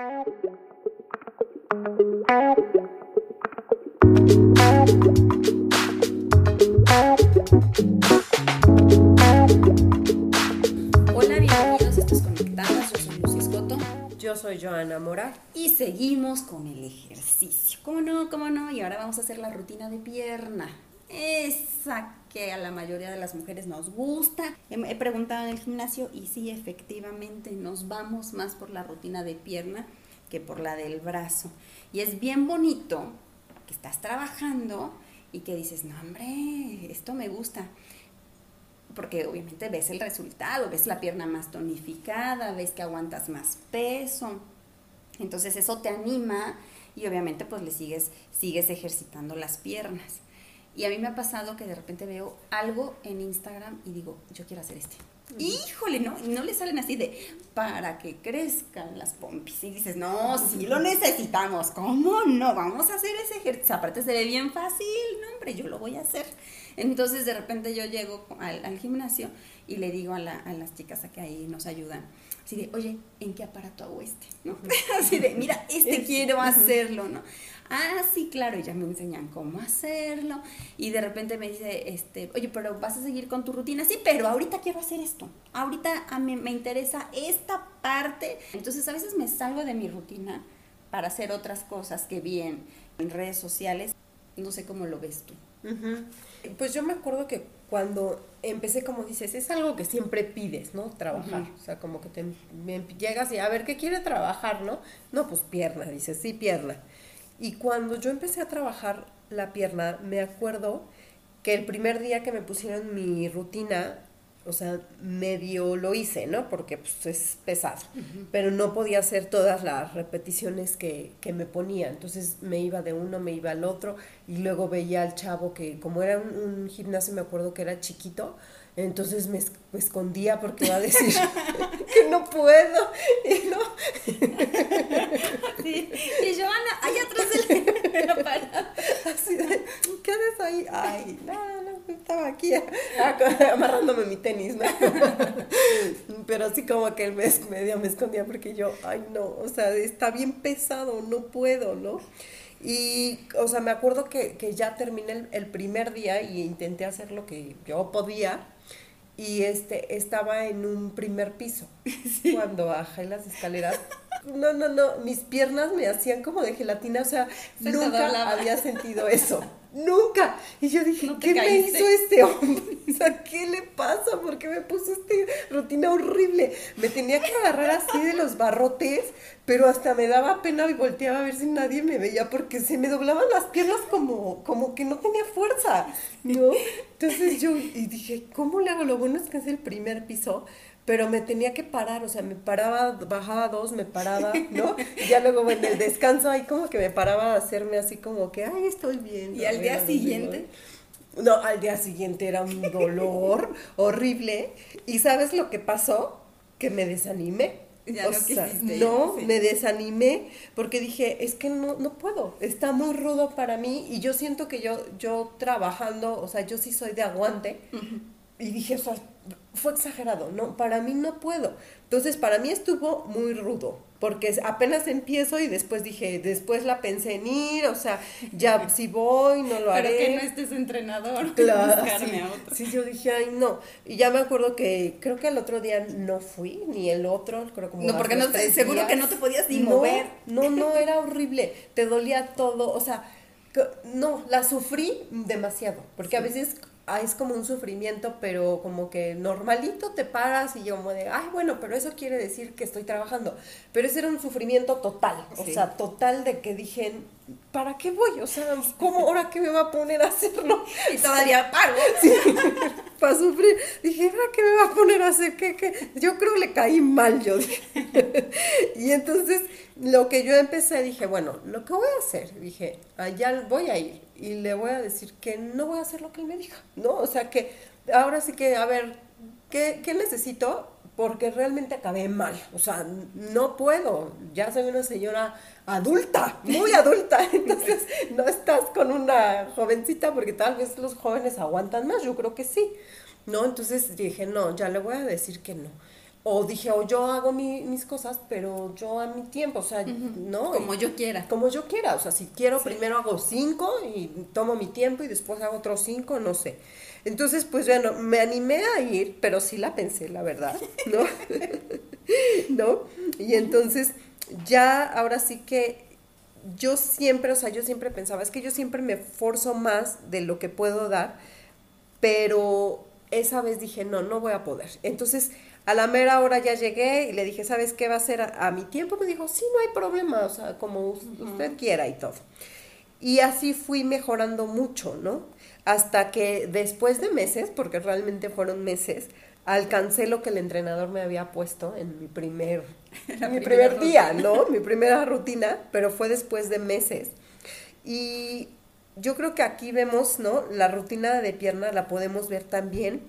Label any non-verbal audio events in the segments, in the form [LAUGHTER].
Hola, bienvenidos a Estos Conectadas. Yo soy Lucy Escoto Yo soy Joana Mora. y seguimos con el ejercicio. ¿Cómo no? ¿Cómo no? Y ahora vamos a hacer la rutina de pierna. Esa que a la mayoría de las mujeres nos gusta. He, he preguntado en el gimnasio y sí, efectivamente, nos vamos más por la rutina de pierna que por la del brazo. Y es bien bonito que estás trabajando y que dices, no, hombre, esto me gusta porque obviamente ves el resultado, ves la pierna más tonificada, ves que aguantas más peso. Entonces eso te anima y obviamente pues le sigues sigues ejercitando las piernas. Y a mí me ha pasado que de repente veo algo en Instagram y digo, yo quiero hacer este. Híjole, ¿no? Y no le salen así de para que crezcan las pompis. Y dices, no, sí lo necesitamos. ¿Cómo no? Vamos a hacer ese ejercicio. Aparte se ve bien fácil, no, hombre, yo lo voy a hacer. Entonces de repente yo llego al, al gimnasio y le digo a, la- a las chicas a que ahí nos ayudan, así de, oye, ¿en qué aparato hago este? ¿No? [LAUGHS] Así de, mira, este quiero hacerlo, ¿no? Ah, sí, claro, y ya me enseñan cómo hacerlo. Y de repente me dice, este, oye, pero vas a seguir con tu rutina. Sí, pero ahorita quiero hacer esto. Ahorita a mí me interesa esta parte. Entonces a veces me salgo de mi rutina para hacer otras cosas que vi en, redes sociales. No sé cómo lo ves tú. Ujú. Pues yo me acuerdo que cuando empecé, como dices, es algo que siempre pides, ¿no? Trabajar. O sea, como que te me llegas y a ver qué quiere trabajar, ¿no? No, pues pierna, dices, sí, pierna. Y cuando yo empecé a trabajar la pierna, me acuerdo que el primer día que me pusieron mi rutina, o sea, medio lo hice, ¿no? Porque pues, es pesado, pero no podía hacer todas las repeticiones que, que me ponía. Entonces me iba de uno, me iba al otro, y luego veía al chavo que, como era un, un gimnasio, me acuerdo que era chiquito, entonces me, es- me escondía porque iba a decir [LAUGHS] que no puedo. Y no, Sí. Y Joana, allá atrás del aparato. así de, ¿qué haces ahí? Ay, no, no, estaba aquí ah, amarrándome mi tenis, ¿no? [LAUGHS] Pero así como que el mes medio me escondía porque yo, ay, no, o sea, está bien pesado, no puedo, ¿no? Y, o sea, me acuerdo que, que ya terminé el, el primer día y intenté hacer lo que yo podía. Y este, estaba en un primer piso. [LAUGHS] Cuando bajé las escaleras. No, no, no, mis piernas me hacían como de gelatina, o sea, Se nunca había sentido eso. Nunca. Y yo dije, No ¿qué me hizo este hombre? [LAUGHS] O sea, ¿qué le pasa? ¿Por qué me puso esta rutina horrible? Me tenía que agarrar así de los barrotes, pero hasta me daba pena y volteaba a ver si nadie me veía porque se me doblaban las piernas como, como que no tenía fuerza, ¿no? Entonces yo y dije, ¿cómo le hago? Lo bueno es que es el primer piso, pero me tenía que parar, o sea, me paraba, bajaba dos, me paraba, ¿no? Y ya luego en el descanso ahí como que me paraba a hacerme así como que, ay, estoy bien. Y al día siguiente. No, al día siguiente era un dolor [LAUGHS] horrible. ¿Y sabes lo que pasó? Que me desanimé. Ya O no sea, quisiste no, sí. me desanimé porque dije, es que no, no puedo, está muy rudo para mí y yo siento que yo, yo trabajando, o sea, yo sí soy de aguante y dije, o sea, fue exagerado, no, para mí no puedo. Entonces, para mí estuvo muy rudo, porque apenas empiezo y después dije, después la pensé en ir, o sea, ya [LAUGHS] si voy, no lo Pero haré. que no estés entrenador. [LAUGHS] Claro, buscarme sí, a otro. sí, yo dije, ay, no. Y ya me acuerdo que creo que el otro día no fui, ni el otro, creo como No, porque no te- seguro que no te podías ni No, mover. No, no, [LAUGHS] era horrible. Te dolía todo, o sea, que- no, la sufrí demasiado, porque a veces es como un sufrimiento, pero como que normalito te paras y yo como de, ay, bueno, pero eso quiere decir que estoy trabajando. Pero ese era un sufrimiento total, o Sí. sea, total de que dije, ¿para qué voy? O sea, ¿cómo ahora qué me va a poner a hacerlo? Y todavía pago. para sufrir. Dije, ¿ahora qué me va a poner a hacer? ¿Qué, qué? Yo creo que le caí mal, yo dije. y entonces, lo que yo empecé, dije, bueno, lo que voy a hacer, dije, allá voy a ir y le voy a decir que no voy a hacer lo que él me diga, ¿no? O sea, que ahora sí que, a ver, ¿qué, qué necesito? Porque realmente acabé mal, o sea, no puedo, ya soy una señora adulta, muy adulta, [LAUGHS] entonces no estás con una jovencita porque tal vez los jóvenes aguantan más, yo creo que sí, ¿no? Entonces dije, no, ya le voy a decir que no. O dije, o yo hago mis cosas, pero yo a mi tiempo, o sea, ¿no? Como yo quiera. Como yo quiera, o sea, si quiero, primero hago cinco y tomo mi tiempo y después hago otros cinco, no sé. Entonces, pues bueno, me animé a ir, pero sí la pensé, la verdad, ¿no? [LAUGHS] ¿No? Y entonces, ya, ahora sí que yo siempre, o sea, yo siempre pensaba, es que yo siempre me forzo más de lo que puedo dar, pero esa vez dije, no, no voy a poder. Entonces, a la mera hora ya llegué y le dije, ¿sabes qué va a ser a, mi tiempo? Me dijo, sí, no hay problema, o sea, como usted quiera y todo. Y así fui mejorando mucho, ¿no? Hasta que después de meses, porque realmente fueron meses, alcancé lo que el entrenador me había puesto en mi primer, [LAUGHS] mi primer día, ¿no? mi [LAUGHS] primera rutina, pero fue después de meses. Y yo creo que aquí vemos, ¿no? La rutina de pierna la podemos ver también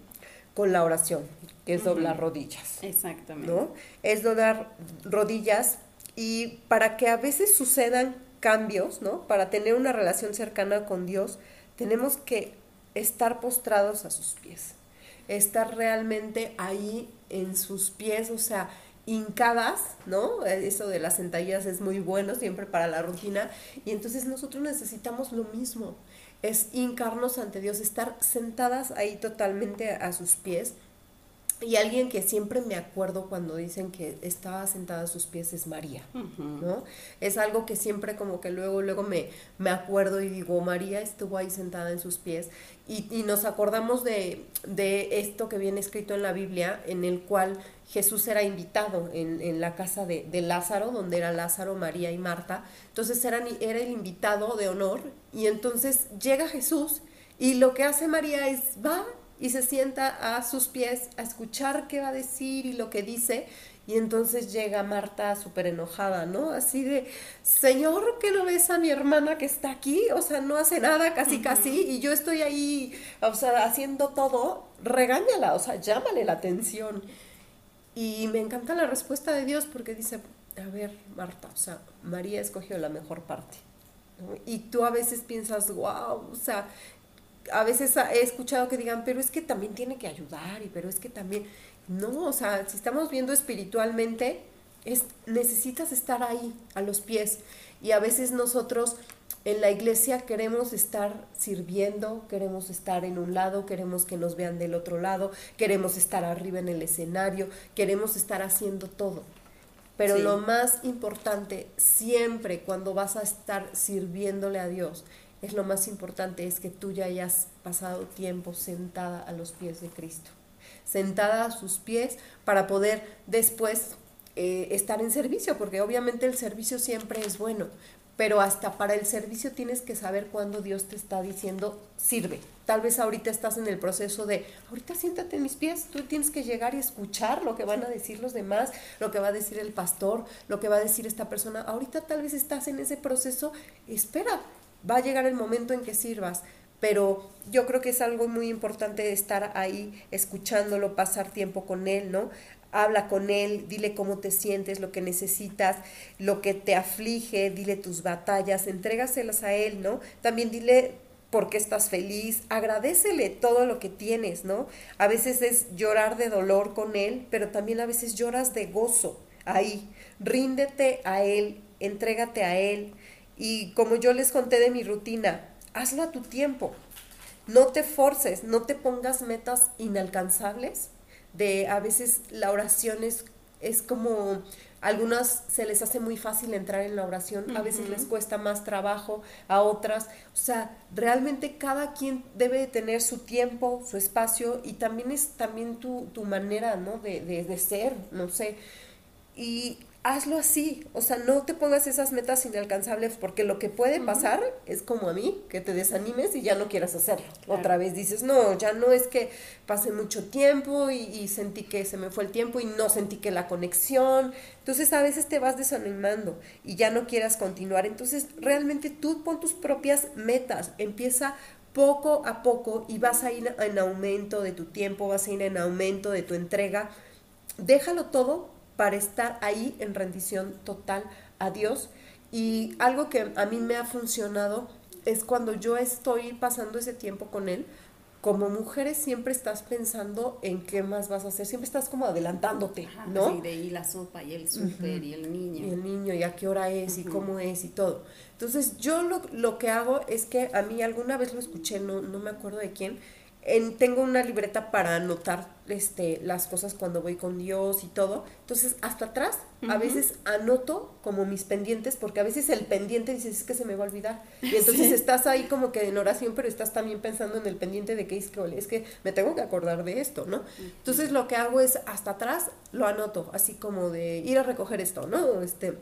con la oración, que es doblar rodillas. Exactamente. ¿No? Es doblar rodillas y para que a veces sucedan cambios, ¿no? Para tener una relación cercana con Dios, tenemos que estar postrados a sus pies, estar realmente ahí en sus pies, o sea, hincadas, ¿no? Eso de las sentadillas es muy bueno siempre para la rutina. Y entonces nosotros necesitamos lo mismo, es hincarnos ante Dios, estar sentadas ahí totalmente a sus pies y alguien que siempre me acuerdo cuando dicen que estaba sentada a sus pies es María, ¿no? Es algo que siempre como que luego, luego me, me acuerdo y digo, María estuvo ahí sentada en sus pies. Y, y nos acordamos de, de, esto que viene escrito en la Biblia, en el cual Jesús era invitado en, en la casa de, de, Lázaro, donde era Lázaro, María y Marta. Entonces era, era el invitado de honor y entonces llega Jesús y lo que hace María es va y se sienta a sus pies a escuchar qué va a decir y lo que dice. Y entonces llega Marta súper enojada, ¿no? Así de, Señor, ¿qué no ves a mi hermana que está aquí? O sea, no hace nada, casi, casi, y yo estoy ahí, o sea, haciendo todo, regáñala, o sea, llámale la atención. Y me encanta la respuesta de Dios porque dice, a ver, Marta, o sea, María escogió la mejor parte. Y tú a veces piensas, wow, o sea, a veces he escuchado que digan, pero es que también tiene que ayudar y pero es que también, no, o sea, si estamos viendo espiritualmente, es, necesitas estar ahí, a los pies. Y a veces nosotros en la iglesia queremos estar sirviendo, queremos estar en un lado, queremos que nos vean del otro lado, queremos estar arriba en el escenario, queremos estar haciendo todo. Pero lo más importante siempre cuando vas a estar sirviéndole a Dios es lo más importante, es que tú ya hayas pasado tiempo sentada a los pies de Cristo, sentada a sus pies para poder después eh, estar en servicio, porque obviamente el servicio siempre es bueno, pero hasta para el servicio tienes que saber cuándo Dios te está diciendo sirve. Tal vez ahorita estás en el proceso de, ahorita siéntate en mis pies, tú tienes que llegar y escuchar lo que van a decir los demás, lo que va a decir el pastor, lo que va a decir esta persona. Ahorita tal vez estás en ese proceso, espera, va a llegar el momento en que sirvas, pero yo creo que es algo muy importante estar ahí escuchándolo, pasar tiempo con él, ¿no? Habla con él, dile cómo te sientes, lo que necesitas, lo que te aflige, dile tus batallas, entrégaselas a él, ¿no? También dile por qué estás feliz, agradecele todo lo que tienes, ¿no? A veces es llorar de dolor con él, pero también a veces lloras de gozo ahí. Ríndete a él, entrégate a él, y como yo les conté de mi rutina, hazlo a tu tiempo. No te forces, no te pongas metas inalcanzables. De a veces la oración es, es como algunas se les hace muy fácil entrar en la oración, a veces les cuesta más trabajo, a otras, o sea, realmente cada quien debe tener su tiempo, su espacio y también es también tu, tu manera, ¿no? De, de, de ser, no sé. Y hazlo así, o sea, no te pongas esas metas inalcanzables porque lo que puede pasar es como a mí, que te desanimes y ya no quieras hacerlo. Otra vez dices, no, ya no es que pase mucho tiempo y, sentí que se me fue el tiempo y no sentí que la conexión. Entonces a veces te vas desanimando y ya no quieras continuar. Entonces realmente tú pon tus propias metas, empieza poco a poco y vas a ir en aumento de tu tiempo, vas a ir en aumento de tu entrega. Déjalo todo para estar ahí en rendición total a Dios. Y algo que a mí me ha funcionado es cuando yo estoy pasando ese tiempo con Él, como mujeres siempre estás pensando en qué más vas a hacer, siempre estás como adelantándote, ¿no? Sí, de ahí la sopa y el súper y el niño. Y el niño, y a qué hora es, y cómo es, y todo. Entonces, yo lo, lo, que hago es que a mí alguna vez lo escuché, no, no me acuerdo de quién, tengo una libreta para anotar este, las cosas cuando voy con Dios y todo. Entonces, hasta atrás, a veces anoto como mis pendientes, porque a veces el pendiente dices, es que se me va a olvidar. [LAUGHS] Y entonces estás ahí como que en oración, pero estás también pensando en el pendiente de que es que, es que me tengo que acordar de esto, ¿no? Entonces, lo que hago es, hasta atrás, lo anoto, así como de ir a recoger esto, ¿no? Este,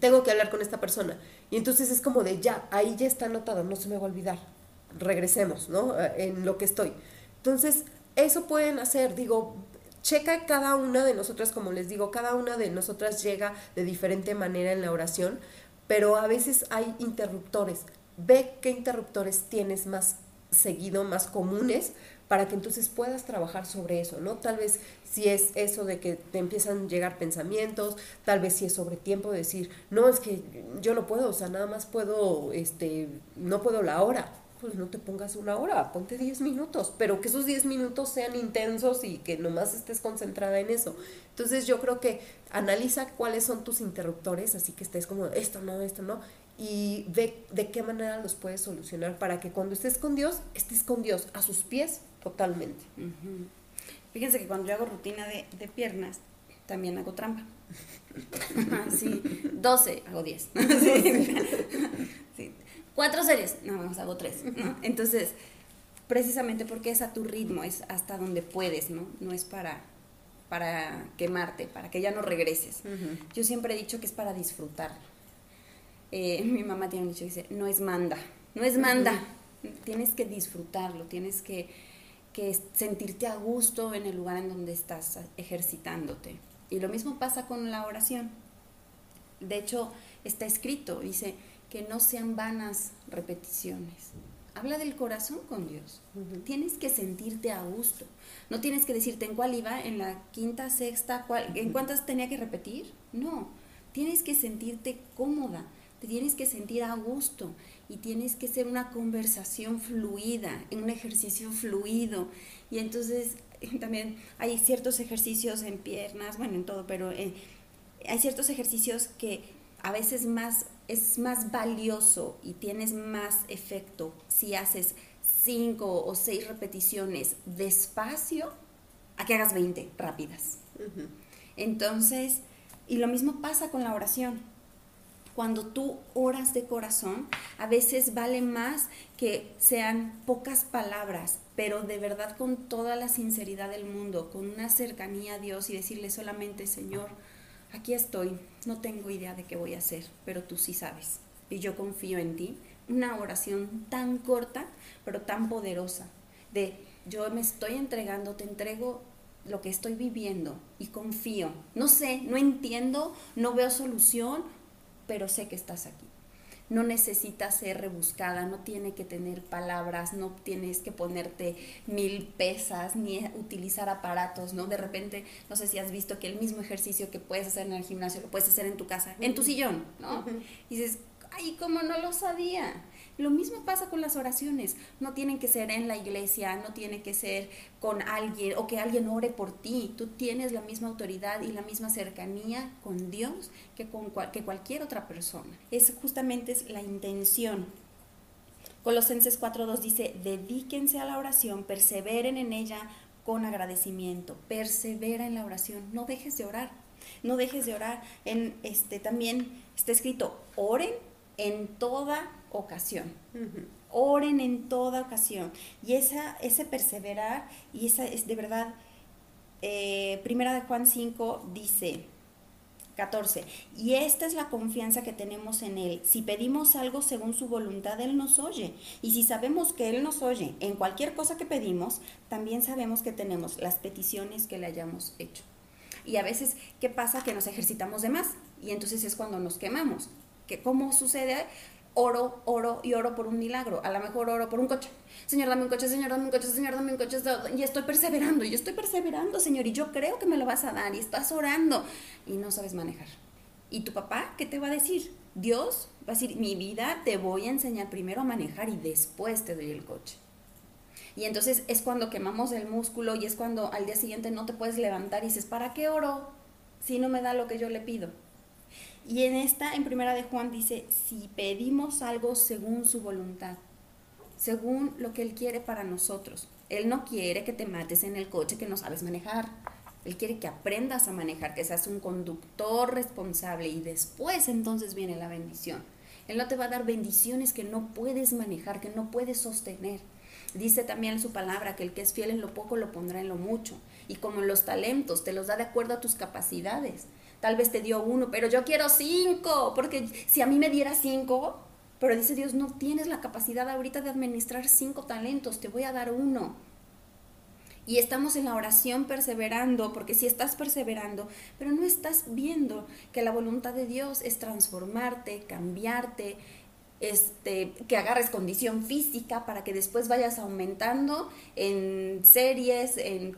tengo que hablar con esta persona. Y entonces es como de, ya, ahí ya está anotado, no se me va a olvidar regresemos, ¿no? Eh, en lo que estoy. Entonces, eso pueden hacer, digo, checa cada una de nosotras, como les digo, cada una de nosotras llega de diferente manera en la oración, pero a veces hay interruptores. Ve qué interruptores tienes más seguido, más comunes, para que entonces puedas trabajar sobre eso, ¿no? Tal vez si es eso de que te empiezan a llegar pensamientos, tal vez si es sobre tiempo, decir, no, es que yo no puedo, o sea, nada más puedo, este, no puedo la hora, pues no te pongas una hora, ponte 10 minutos, pero que esos 10 minutos sean intensos y que nomás estés concentrada en eso. Entonces yo creo que analiza cuáles son tus interruptores, así que estés como esto no, esto no, y ve de qué manera los puedes solucionar para que cuando estés con Dios, estés con Dios a sus pies totalmente. Fíjense que cuando yo hago rutina de, de piernas, también hago trampa. [LAUGHS] sí, [LAUGHS] 12, hago 10. sí [LAUGHS] cuatro series, no, vamos, hago tres, ¿no? Entonces, precisamente porque es a tu ritmo, es hasta donde puedes, ¿no? No es para, para quemarte, para que ya no regreses. Yo siempre he dicho que es para disfrutar. Eh, mi mamá tiene un dicho que dice, no es manda, no es manda, tienes que disfrutarlo, tienes que, que sentirte a gusto en el lugar en donde estás ejercitándote. Y lo mismo pasa con la oración. De hecho, está escrito, dice, que no sean vanas repeticiones. Habla del corazón con Dios. Tienes que sentirte a gusto. No tienes que decirte en cuál iba, en la quinta, sexta, en cuántas tenía que repetir. No, tienes que sentirte cómoda, te tienes que sentir a gusto y tienes que ser una conversación fluida, en un ejercicio fluido. Y entonces [LAUGHS] también hay ciertos ejercicios en piernas, bueno, en todo, pero eh, hay ciertos ejercicios que a veces más es más valioso y tienes más efecto si haces cinco o seis repeticiones despacio a que hagas 20 rápidas. Entonces, y lo mismo pasa con la oración. Cuando tú oras de corazón, a veces vale más que sean pocas palabras, pero de verdad con toda la sinceridad del mundo, con una cercanía a Dios y decirle solamente, Señor, aquí estoy, no tengo idea de qué voy a hacer, pero tú sí sabes. Y yo confío en ti. Una oración tan corta, pero tan poderosa. De yo me estoy entregando, te entrego lo que estoy viviendo y confío. No sé, no entiendo, no veo solución, pero sé que estás aquí no necesita ser rebuscada, no tiene que tener palabras, no tienes que ponerte mil pesas ni utilizar aparatos, ¿no? De repente, no sé si has visto que el mismo ejercicio que puedes hacer en el gimnasio lo puedes hacer en tu casa, en tu sillón, ¿no? Y dices, ay, ¿cómo no lo sabía? Lo mismo pasa con las oraciones. No tienen que ser en la iglesia, no tiene que ser con alguien o que alguien ore por ti. Tú tienes la misma autoridad y la misma cercanía con Dios que con que cualquier otra persona. Es justamente es la intención. Colosenses 4.2 dice, dedíquense a la oración, perseveren en ella con agradecimiento. Persevera en la oración, no dejes de orar. No dejes de orar. En este también está escrito, oren en toda ocasión. Oren en toda ocasión. Y esa, ese perseverar, y esa es de verdad, eh, primera de Juan 5 dice, 14. Y esta es la confianza que tenemos en Él. Si pedimos algo según su voluntad, Él nos oye. Y si sabemos que Él nos oye en cualquier cosa que pedimos, también sabemos que tenemos las peticiones que le hayamos hecho. Y a veces, ¿qué pasa? Que nos ejercitamos de más. Y entonces es cuando nos quemamos. ¿Que ¿Cómo sucede? Oro, oro y oro por un milagro. A lo mejor oro por un coche. Señor, dame un coche, Señor, dame un coche, Señor, dame un coche. Y estoy perseverando, y estoy perseverando, Señor, y yo creo que me lo vas a dar, y estás orando, y no sabes manejar. ¿Y tu papá qué te va a decir? Dios va a decir, mi vida te voy a enseñar primero a manejar y después te doy el coche. Y entonces es cuando quemamos el músculo y es cuando al día siguiente no te puedes levantar y dices, ¿para qué oro si no me da lo que yo le pido? Y en esta, en primera de Juan, dice, si pedimos algo según su voluntad, según lo que Él quiere para nosotros. Él no quiere que te mates en el coche que no sabes manejar. Él quiere que aprendas a manejar, que seas un conductor responsable y después entonces viene la bendición. Él no te va a dar bendiciones que no puedes manejar, que no puedes sostener. Dice también su palabra que el que es fiel en lo poco lo pondrá en lo mucho. Y como los talentos, te los da de acuerdo a tus capacidades. Tal vez te dio uno, pero yo quiero cinco, porque si a mí me diera cinco, pero dice Dios, no tienes la capacidad ahorita de administrar cinco talentos, te voy a dar uno. Y estamos en la oración perseverando, porque si estás perseverando, pero no estás viendo que la voluntad de Dios es transformarte, cambiarte, este, que agarres condición física para que después vayas aumentando en series, en,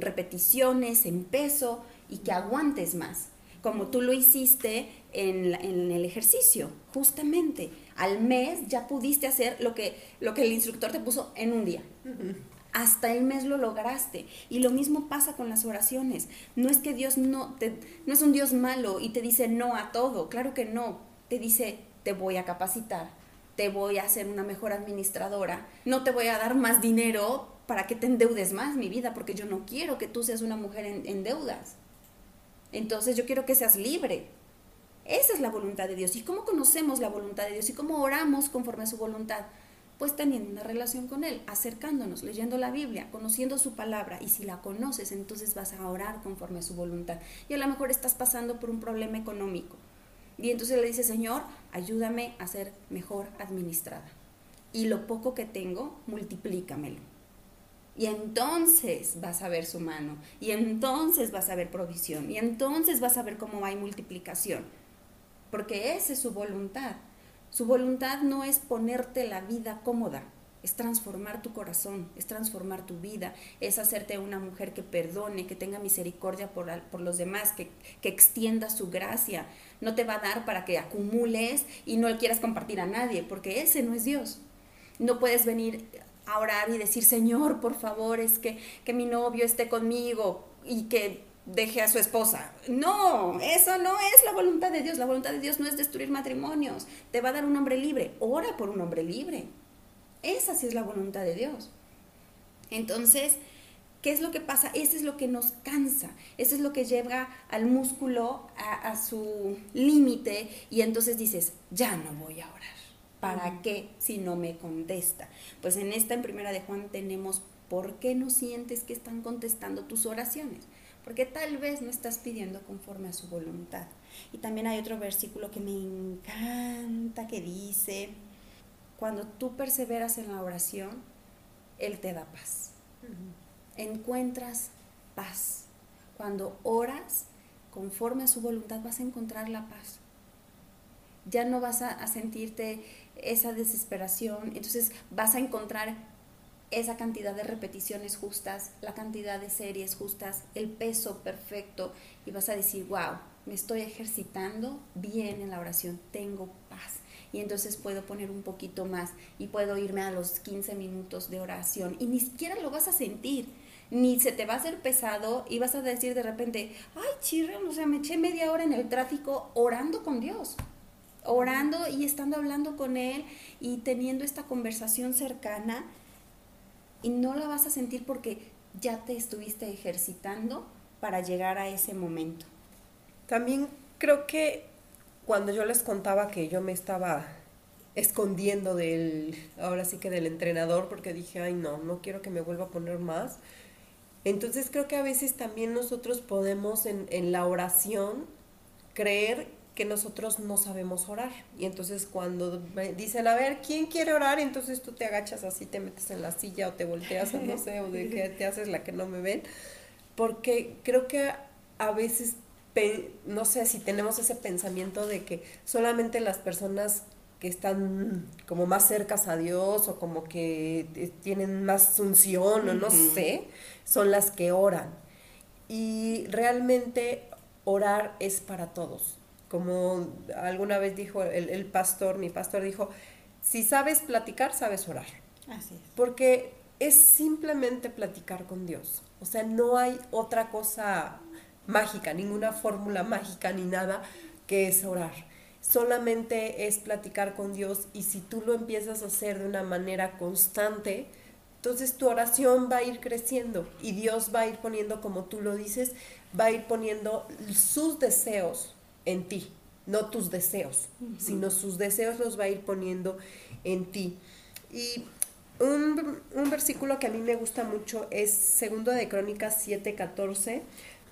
repeticiones, en peso y que aguantes más, como tú lo hiciste en, el ejercicio, justamente. Al mes ya pudiste hacer lo que, lo que el instructor te puso en un día. Hasta el mes lo lograste. Y lo mismo pasa con las oraciones. No es que Dios no, te, no es un Dios malo y te dice no a todo. Claro que no. Te dice te voy a capacitar, te voy a hacer una mejor administradora, no te voy a dar más dinero para que te endeudes más mi vida, porque yo no quiero que tú seas una mujer en, deudas. Entonces yo quiero que seas libre. Esa es la voluntad de Dios. ¿Y cómo conocemos la voluntad de Dios? ¿Y cómo oramos conforme a su voluntad? Pues teniendo una relación con Él, acercándonos, leyendo la Biblia, conociendo su palabra. Y si la conoces, entonces vas a orar conforme a su voluntad. Y a lo mejor estás pasando por un problema económico y entonces le dice, Señor, ayúdame a ser mejor administrada. Y lo poco que tengo, multiplícamelo. Y entonces vas a ver su mano. Y entonces vas a ver provisión. Y entonces vas a ver cómo hay multiplicación. Porque esa es su voluntad. Su voluntad no es ponerte la vida cómoda es transformar tu corazón, es transformar tu vida, es hacerte una mujer que perdone, que tenga misericordia por, por los demás, que, que, extienda su gracia. No te va a dar para que acumules y no quieras compartir a nadie, porque ese no es Dios. No puedes venir a orar y decir, Señor, por favor, es que, que mi novio esté conmigo y que deje a su esposa. No, eso no es la voluntad de Dios. La voluntad de Dios no es destruir matrimonios. Te va a dar un hombre libre. Ora por un hombre libre. Esa sí es la voluntad de Dios. Entonces, ¿qué es lo que pasa? Eso es lo que nos cansa, eso es lo que lleva al músculo a, su límite y entonces dices, ya no voy a orar. ¿Para qué si no me contesta? Pues en esta en primera de Juan tenemos por qué no sientes que están contestando tus oraciones. Porque tal vez no estás pidiendo conforme a su voluntad. Y también hay otro versículo que me encanta que dice, cuando tú perseveras en la oración, Él te da paz. Encuentras paz. Cuando oras conforme a su voluntad vas a encontrar la paz. Ya no vas a, sentirte esa desesperación, entonces vas a encontrar esa cantidad de repeticiones justas, la cantidad de series justas, el peso perfecto y vas a decir, wow, me estoy ejercitando bien en la oración, tengo paz y entonces puedo poner un poquito más y puedo irme a los 15 minutos de oración y ni siquiera lo vas a sentir, ni se te va a hacer pesado y vas a decir de repente, ay chirre, o sea, me eché media hora en el tráfico orando con Dios, orando y estando hablando con Él y teniendo esta conversación cercana y no la vas a sentir porque ya te estuviste ejercitando para llegar a ese momento. También creo que cuando yo les contaba que yo me estaba escondiendo del, ahora sí que del entrenador, porque dije, ay no, no quiero que me vuelva a poner más. Entonces creo que a veces también nosotros podemos en, en la oración creer que nosotros no sabemos orar. Y entonces cuando dicen, a ver, ¿quién quiere orar? entonces tú te agachas así, te metes en la silla o te volteas, no sé, o de que te haces la que no me ven. Porque creo que a veces no sé si tenemos ese pensamiento de que solamente las personas que están como más cercas a Dios o como que eh, tienen más unción o no sé, son las que oran. Y realmente orar es para todos. Como alguna vez dijo el, el pastor, mi pastor dijo, si sabes platicar, sabes orar. Así es. Porque es simplemente platicar con Dios. O sea, no hay otra cosa mágica, ninguna fórmula mágica ni nada que es orar. Solamente es platicar con Dios y si tú lo empiezas a hacer de una manera constante, entonces tu oración va a ir creciendo y Dios va a ir poniendo, como tú lo dices, va a ir poniendo sus deseos en ti, no tus deseos, sino sus deseos los va a ir poniendo en ti. Y un, un, versículo que a mí me gusta mucho es segundo de Crónicas 7:14.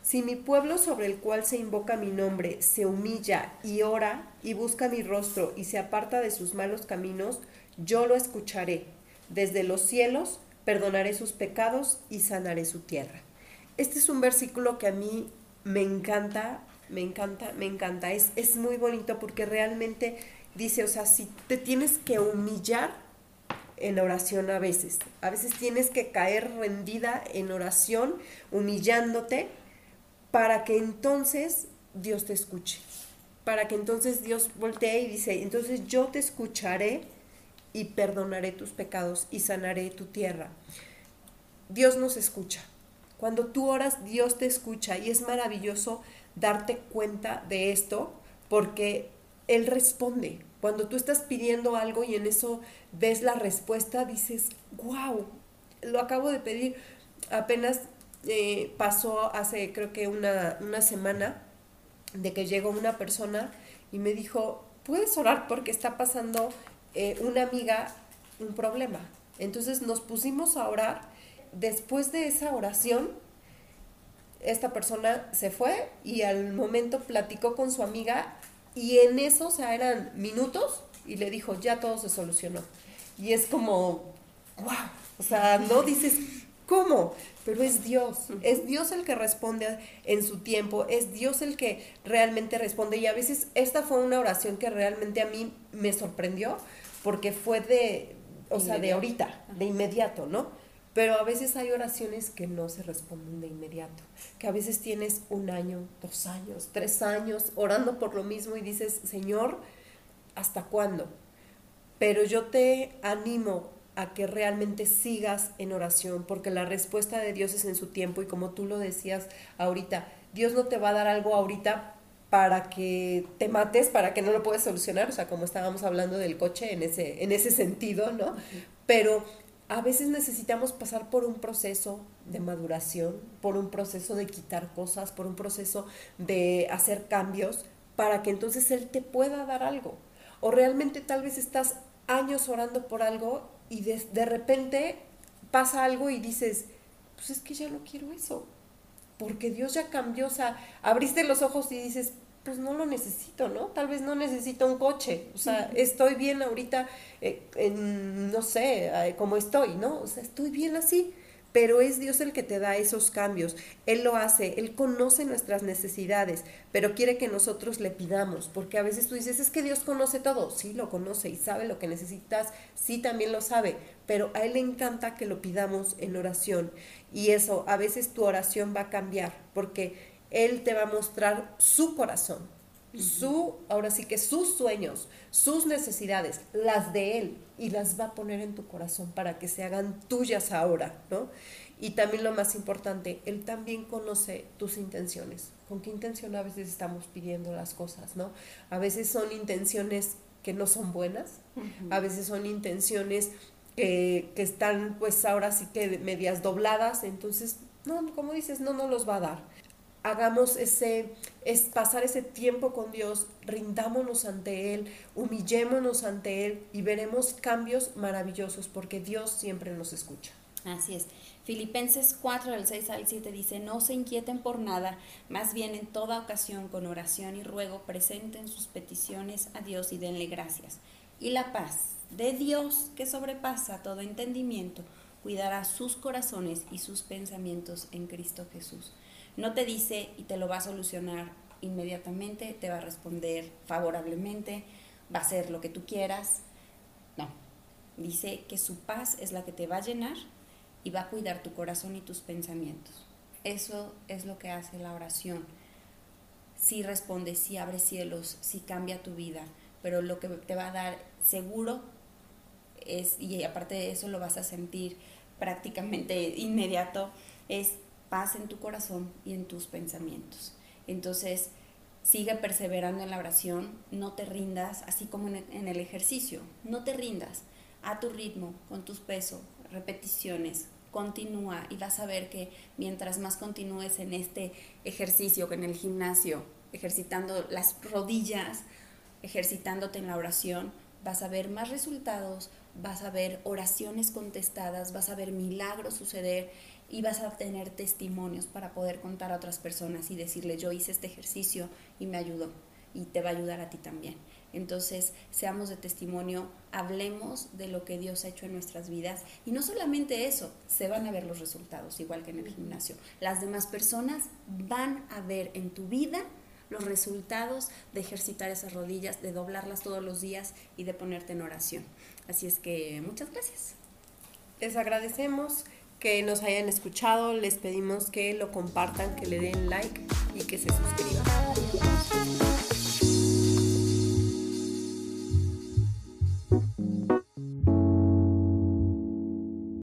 Si mi pueblo sobre el cual se invoca mi nombre se humilla y ora y busca mi rostro y se aparta de sus malos caminos, yo lo escucharé. Desde los cielos perdonaré sus pecados y sanaré su tierra. Este es un versículo que a mí me encanta, me encanta, me encanta. Es, es muy bonito porque realmente dice, o sea, si te tienes que humillar en oración a veces, a veces tienes que caer rendida en oración, humillándote, para que entonces Dios te escuche, para que entonces Dios voltee y dice, entonces yo te escucharé y perdonaré tus pecados y sanaré tu tierra. Dios nos escucha. Cuando tú oras, Dios te escucha y es maravilloso darte cuenta de esto porque Él responde. Cuando tú estás pidiendo algo y en eso ves la respuesta, dices, wow, lo acabo de pedir. Apenas eh, pasó hace creo que una, una semana de que llegó una persona y me dijo, puedes orar porque está pasando eh, una amiga un problema. Entonces nos pusimos a orar después de esa oración, esta persona se fue y al momento platicó con su amiga y en eso, o sea, eran minutos y le dijo, ya todo se solucionó. Y es como, wow, o sea, no dices, ¿cómo? Pero es Dios, es Dios el que responde en su tiempo, es Dios el que realmente responde. Y a veces esta fue una oración que realmente a mí me sorprendió porque fue de, o sea, de ahorita, de inmediato, ¿no? Pero a veces hay oraciones que no se responden de inmediato, que a veces tienes un año, dos años, tres años orando por lo mismo y dices, Señor, ¿hasta cuándo? Pero yo te animo a que realmente sigas en oración, porque la respuesta de Dios es en su tiempo y como tú lo decías ahorita, Dios no te va a dar algo ahorita para que te mates, para que no lo puedas solucionar, o sea, como estábamos hablando del coche en ese, en ese sentido, ¿no? Pero a veces necesitamos pasar por un proceso de maduración, por un proceso de quitar cosas, por un proceso de hacer cambios, para que entonces Él te pueda dar algo. O realmente tal vez estás años orando por algo y de, de repente pasa algo y dices, pues es que ya no quiero eso, porque Dios ya cambió, o sea, abriste los ojos y dices, pues no lo necesito, ¿no? Tal vez no necesito un coche, o sea, estoy bien ahorita, eh, en, no sé, eh, como estoy, ¿no? O sea, estoy bien así, pero es Dios el que te da esos cambios, Él lo hace, Él conoce nuestras necesidades, pero quiere que nosotros le pidamos, porque a veces tú dices, es que Dios conoce todo, sí lo conoce y sabe lo que necesitas, sí también lo sabe, pero a Él le encanta que lo pidamos en oración, y eso, a veces tu oración va a cambiar, porque él te va a mostrar su corazón, su, ahora sí que sus sueños, sus necesidades, las de Él, y las va a poner en tu corazón para que se hagan tuyas ahora, ¿no? Y también lo más importante, Él también conoce tus intenciones. ¿Con qué intención a veces estamos pidiendo las cosas, no? A veces son intenciones que no son buenas, a veces son intenciones que, que, están pues ahora sí que medias dobladas, entonces, no, como dices, no, no los va a dar hagamos ese, es pasar ese tiempo con Dios, rindámonos ante Él, humillémonos ante Él y veremos cambios maravillosos porque Dios siempre nos escucha. Así es. Filipenses 4, del 6 al 7 dice, no se inquieten por nada, más bien en toda ocasión con oración y ruego presenten sus peticiones a Dios y denle gracias. Y la paz de Dios, que sobrepasa todo entendimiento, cuidará sus corazones y sus pensamientos en Cristo Jesús. No te dice y te lo va a solucionar inmediatamente, te va a responder favorablemente, va a hacer lo que tú quieras. No, dice que su paz es la que te va a llenar y va a cuidar tu corazón y tus pensamientos. Eso es lo que hace la oración. Si responde, si abre cielos, si cambia tu vida, pero lo que te va a dar seguro es, y aparte de eso lo vas a sentir prácticamente [LAUGHS] inmediato, es paz en tu corazón y en tus pensamientos. Entonces, sigue perseverando en la oración, no te rindas, así como en el ejercicio, no te rindas a tu ritmo, con tus pesos, repeticiones, continúa y vas a ver que mientras más continúes en este ejercicio, en el gimnasio, ejercitando las rodillas, ejercitándote en la oración, vas a ver más resultados, vas a ver oraciones contestadas, vas a ver milagros suceder y vas a tener testimonios para poder contar a otras personas y decirle yo hice este ejercicio y me ayudó y te va a ayudar a ti también. Entonces, seamos de testimonio, hablemos de lo que Dios ha hecho en nuestras vidas y no solamente eso, se van a ver los resultados, igual que en el gimnasio. Las demás personas van a ver en tu vida los resultados de ejercitar esas rodillas, de doblarlas todos los días y de ponerte en oración. Así es que muchas gracias. Les agradecemos que nos hayan escuchado, les pedimos que lo compartan, que le den like y que se suscriban.